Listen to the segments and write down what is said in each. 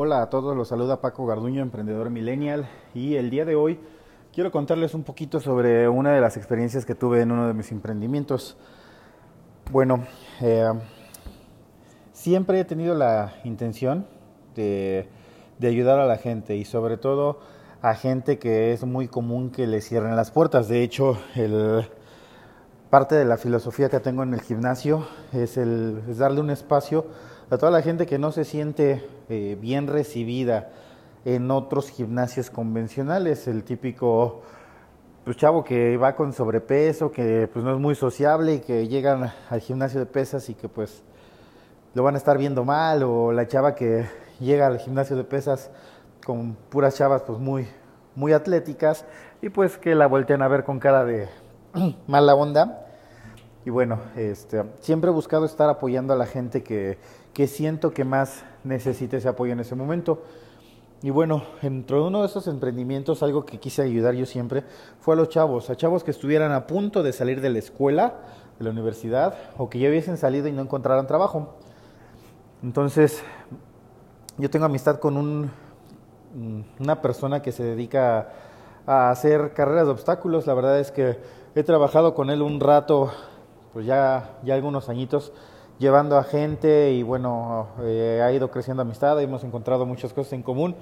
Hola a todos, los saluda Paco Garduño, emprendedor millennial, y el día de hoy quiero contarles un poquito sobre una de las experiencias que tuve en uno de mis emprendimientos. Bueno, eh, siempre he tenido la intención de, ayudar a la gente y sobre todo a gente que es muy común que le cierren las puertas. De hecho, el, parte de la filosofía que tengo en el gimnasio es, el, es darle un espacio a toda la gente que no se siente eh, bien recibida en otros gimnasios convencionales, el típico pues, chavo que va con sobrepeso, que pues no es muy sociable y que llegan al gimnasio de pesas y que pues lo van a estar viendo mal, o la chava que llega al gimnasio de pesas con puras chavas pues muy, muy atléticas y pues que la voltean a ver con cara de mala onda. Y bueno, este, siempre he buscado estar apoyando a la gente que, que siento que más necesita ese apoyo en ese momento. Y bueno, dentro de uno de esos emprendimientos, algo que quise ayudar yo siempre fue a los chavos, a chavos que estuvieran a punto de salir de la escuela, de la universidad, o que ya hubiesen salido y no encontraran trabajo. Entonces, yo tengo amistad con un, una persona que se dedica a hacer carreras de obstáculos. La verdad es que he trabajado con él un rato, pues ya, ya algunos añitos, llevando a gente y bueno, eh, ha ido creciendo amistad, hemos encontrado muchas cosas en común.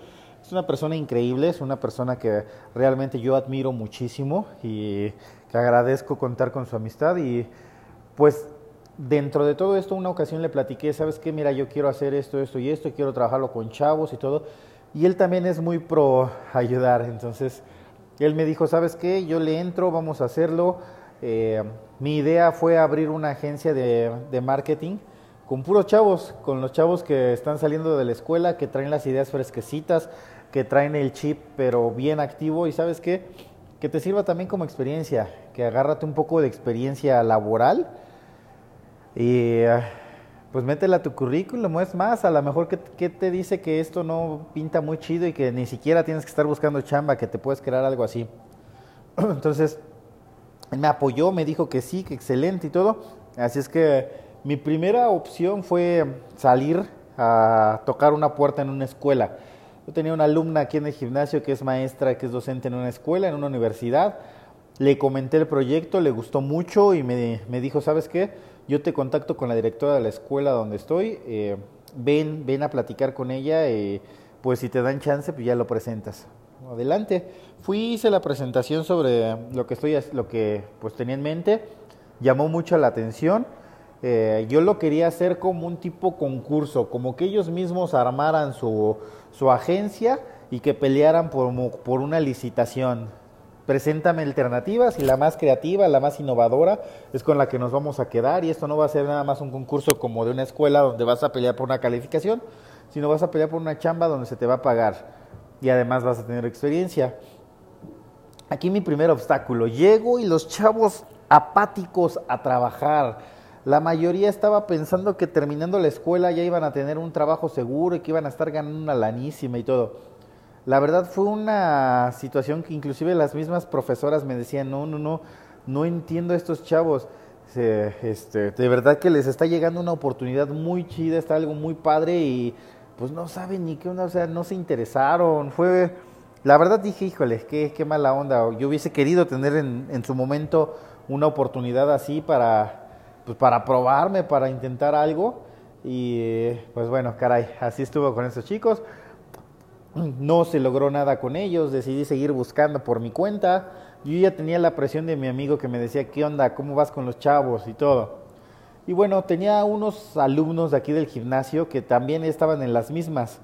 Es una persona increíble, es una persona que realmente yo admiro muchísimo y que agradezco contar con su amistad y pues dentro de todo esto una ocasión le platiqué, ¿sabes qué? Mira, yo quiero hacer esto, esto y esto, quiero trabajarlo con chavos y todo. Y él también es muy pro ayudar, entonces él me dijo, ¿sabes qué? Yo le entro, vamos a hacerlo. Eh, mi idea fue abrir una agencia de, de, marketing con puros chavos, con los chavos que están saliendo de la escuela, que traen las ideas fresquecitas, que traen el chip pero bien activo. Y sabes qué, que te sirva también como experiencia, que agárrate un poco de experiencia laboral y pues métela a tu currículum, es más, a lo mejor que, que, te dice que esto no pinta muy chido y que ni siquiera tienes que estar buscando chamba, que te puedes crear algo así. Entonces, él me apoyó, me dijo que sí, que excelente y todo. Así es que mi primera opción fue salir a tocar una puerta en una escuela. Yo tenía una alumna aquí en el gimnasio que es maestra, que es docente en una escuela, en una universidad. Le comenté el proyecto, le gustó mucho y me, me dijo, ¿sabes qué? Yo te contacto con la directora de la escuela donde estoy. Eh, ven, ven a platicar con ella. y pues si te dan chance, pues ya lo presentas. Adelante. Fui, hice la presentación sobre lo que estoy, lo que pues tenía en mente. Llamó mucho la atención. Eh, yo lo quería hacer como un tipo concurso, como que ellos mismos armaran su, su agencia y que pelearan por, por una licitación. Preséntame alternativas y la más creativa, la más innovadora es con la que nos vamos a quedar y esto no va a ser nada más un concurso como de una escuela donde vas a pelear por una calificación, sino vas a pelear por una chamba donde se te va a pagar y además vas a tener experiencia. Aquí mi primer obstáculo, llego y los chavos apáticos a trabajar. La mayoría estaba pensando que terminando la escuela ya iban a tener un trabajo seguro y que iban a estar ganando una lanísima y todo. La verdad fue una situación que inclusive las mismas profesoras me decían, no, no, no, no entiendo a estos chavos. Este, de verdad que les está llegando una oportunidad muy chida, está algo muy padre y pues no saben ni qué onda, o sea, no se interesaron. Fue, la verdad dije, híjole, qué, qué mala onda. Yo hubiese querido tener en, en su momento una oportunidad así para, pues para probarme, para intentar algo. Y pues bueno, caray, así estuvo con esos chicos. No se logró nada con ellos, decidí seguir buscando por mi cuenta. Yo ya tenía la presión de mi amigo que me decía, ¿qué onda? ¿Cómo vas con los chavos? Y todo. Y bueno, tenía unos alumnos de aquí del gimnasio que también estaban en las mismas.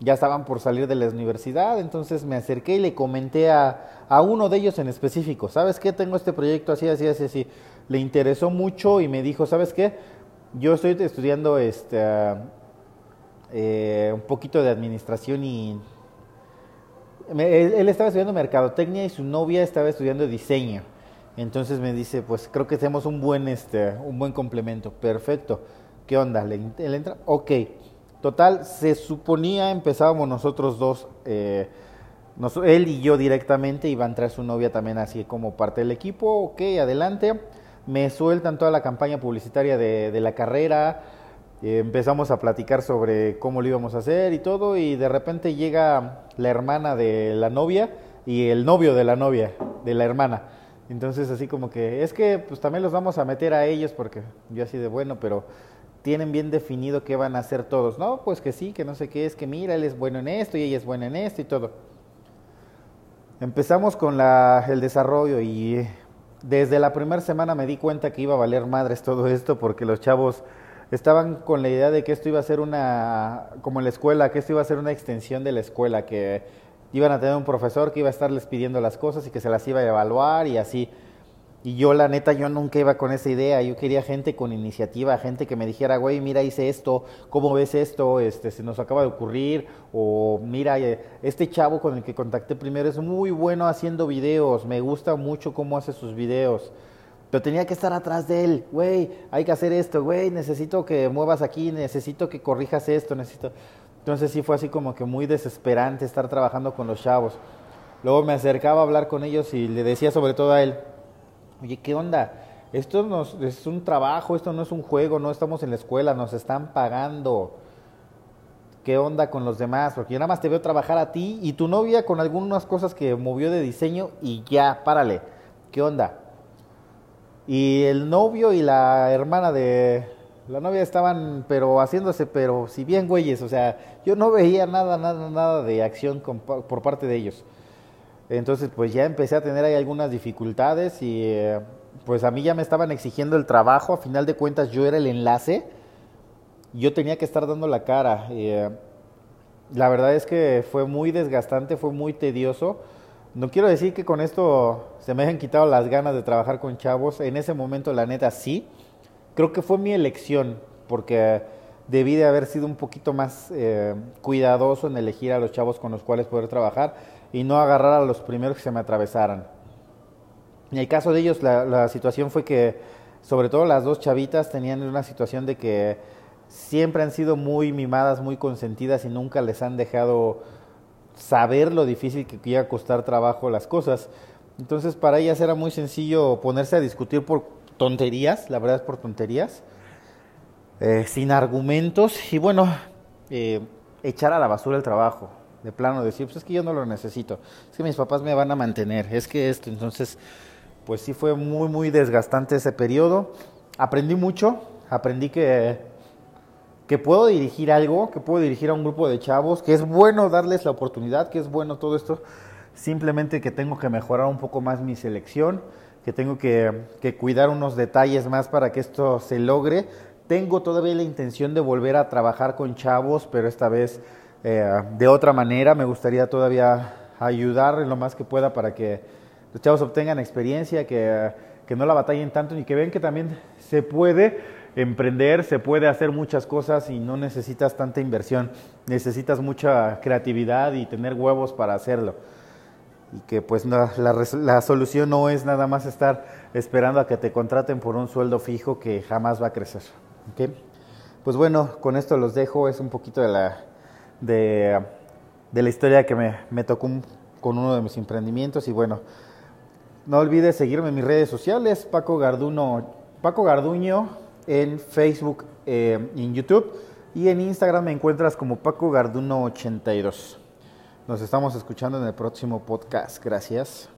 Ya estaban por salir de la universidad, entonces me acerqué y le comenté a, a uno de ellos en específico, ¿sabes qué? Tengo este proyecto así, así, así, así. Le interesó mucho y me dijo, ¿sabes qué? Yo estoy estudiando este, eh, un poquito de administración y... él estaba estudiando mercadotecnia y su novia estaba estudiando diseño. Entonces me dice, pues creo que hacemos un buen, este, un buen complemento. Perfecto. ¿Qué onda? ¿Le, ¿le entra? Ok. Total, se suponía, empezábamos nosotros dos, eh, nos, él y yo directamente, iba a entrar su novia también así como parte del equipo. Ok, adelante. Me sueltan toda la campaña publicitaria de, de la carrera. empezamos a platicar sobre cómo lo íbamos a hacer y todo, y de repente llega la hermana de la novia y el novio de la novia, de la hermana. Entonces así como que, es que pues también los vamos a meter a ellos porque yo así de bueno, pero tienen bien definido qué van a hacer todos. No, pues que sí, que no sé qué es, que mira, él es bueno en esto y ella es buena en esto y todo. Empezamos con la, el desarrollo y desde la primera semana me di cuenta que iba a valer madres todo esto porque los chavos estaban con la idea de que esto iba a ser una, como en la escuela, que esto iba a ser una extensión de la escuela, que iban a tener un profesor que iba a estarles pidiendo las cosas y que se las iba a evaluar y así. Y yo, la neta, yo nunca iba con esa idea. Yo quería gente con iniciativa, gente que me dijera, güey, mira, hice esto, ¿cómo ves esto? Este, se nos acaba de ocurrir. O mira, eh, este chavo con el que contacté primero es muy bueno haciendo videos. Me gusta mucho cómo hace sus videos. Pero tenía que estar atrás de él. Güey, hay que hacer esto. Güey, necesito que muevas aquí, necesito que corrijas esto, necesito... Entonces sí fue así como que muy desesperante estar trabajando con los chavos. Luego me acercaba a hablar con ellos y le decía sobre todo a él, oye, ¿qué onda? Esto no es un trabajo, esto no es un juego, no estamos en la escuela, nos están pagando. ¿Qué onda con los demás? Porque yo nada más te veo trabajar a ti y tu novia con algunas cosas que movió de diseño y ya, párale. ¿Qué onda? Y el novio y la hermana de la novia estaban, pero haciéndose, pero si bien güeyes, o sea, yo no veía nada, nada, nada de acción por parte de ellos. Entonces, pues ya empecé a tener ahí algunas dificultades y eh, pues a mí ya me estaban exigiendo el trabajo, a final de cuentas yo era el enlace, yo tenía que estar dando la cara. Eh, la verdad es que fue muy desgastante, fue muy tedioso. No quiero decir que con esto se me hayan quitado las ganas de trabajar con chavos, en ese momento la neta sí, creo que fue mi elección, porque debí de haber sido un poquito más eh, cuidadoso en elegir a los chavos con los cuales poder trabajar y no agarrar a los primeros que se me atravesaran. En el caso de ellos, la, situación fue que, sobre todo las dos chavitas, tenían una situación de que siempre han sido muy mimadas, muy consentidas y nunca les han dejado saber lo difícil que iba a costar trabajo las cosas. Entonces, para ellas era muy sencillo ponerse a discutir por tonterías, la verdad es por tonterías, eh, sin argumentos y bueno, eh, echar a la basura el trabajo de plano decir, pues es que yo no lo necesito, es que mis papás me van a mantener, es que esto, entonces, pues sí fue muy, muy desgastante ese periodo. Aprendí mucho, aprendí que, que puedo dirigir algo, que puedo dirigir a un grupo de chavos, que es bueno darles la oportunidad, que es bueno todo esto, simplemente que tengo que mejorar un poco más mi selección, que tengo que, cuidar unos detalles más para que esto se logre. Tengo todavía la intención de volver a trabajar con chavos, pero esta vez eh, de otra manera. Me gustaría todavía ayudar en lo más que pueda para que los chavos obtengan experiencia, que, que no la batallen tanto y que vean que también se puede emprender, se puede hacer muchas cosas y no necesitas tanta inversión, necesitas mucha creatividad y tener huevos para hacerlo. Y que pues la, la, solución no es nada más estar esperando a que te contraten por un sueldo fijo que jamás va a crecer. ¿okay? Pues bueno, con esto los dejo, es un poquito de la, de, la historia que me, tocó con uno de mis emprendimientos. Y bueno, no olvides seguirme en mis redes sociales, Paco Garduno, Paco Garduño en Facebook eh, en YouTube. Y en Instagram me encuentras como Paco Garduno82. Nos estamos escuchando en el próximo podcast. Gracias.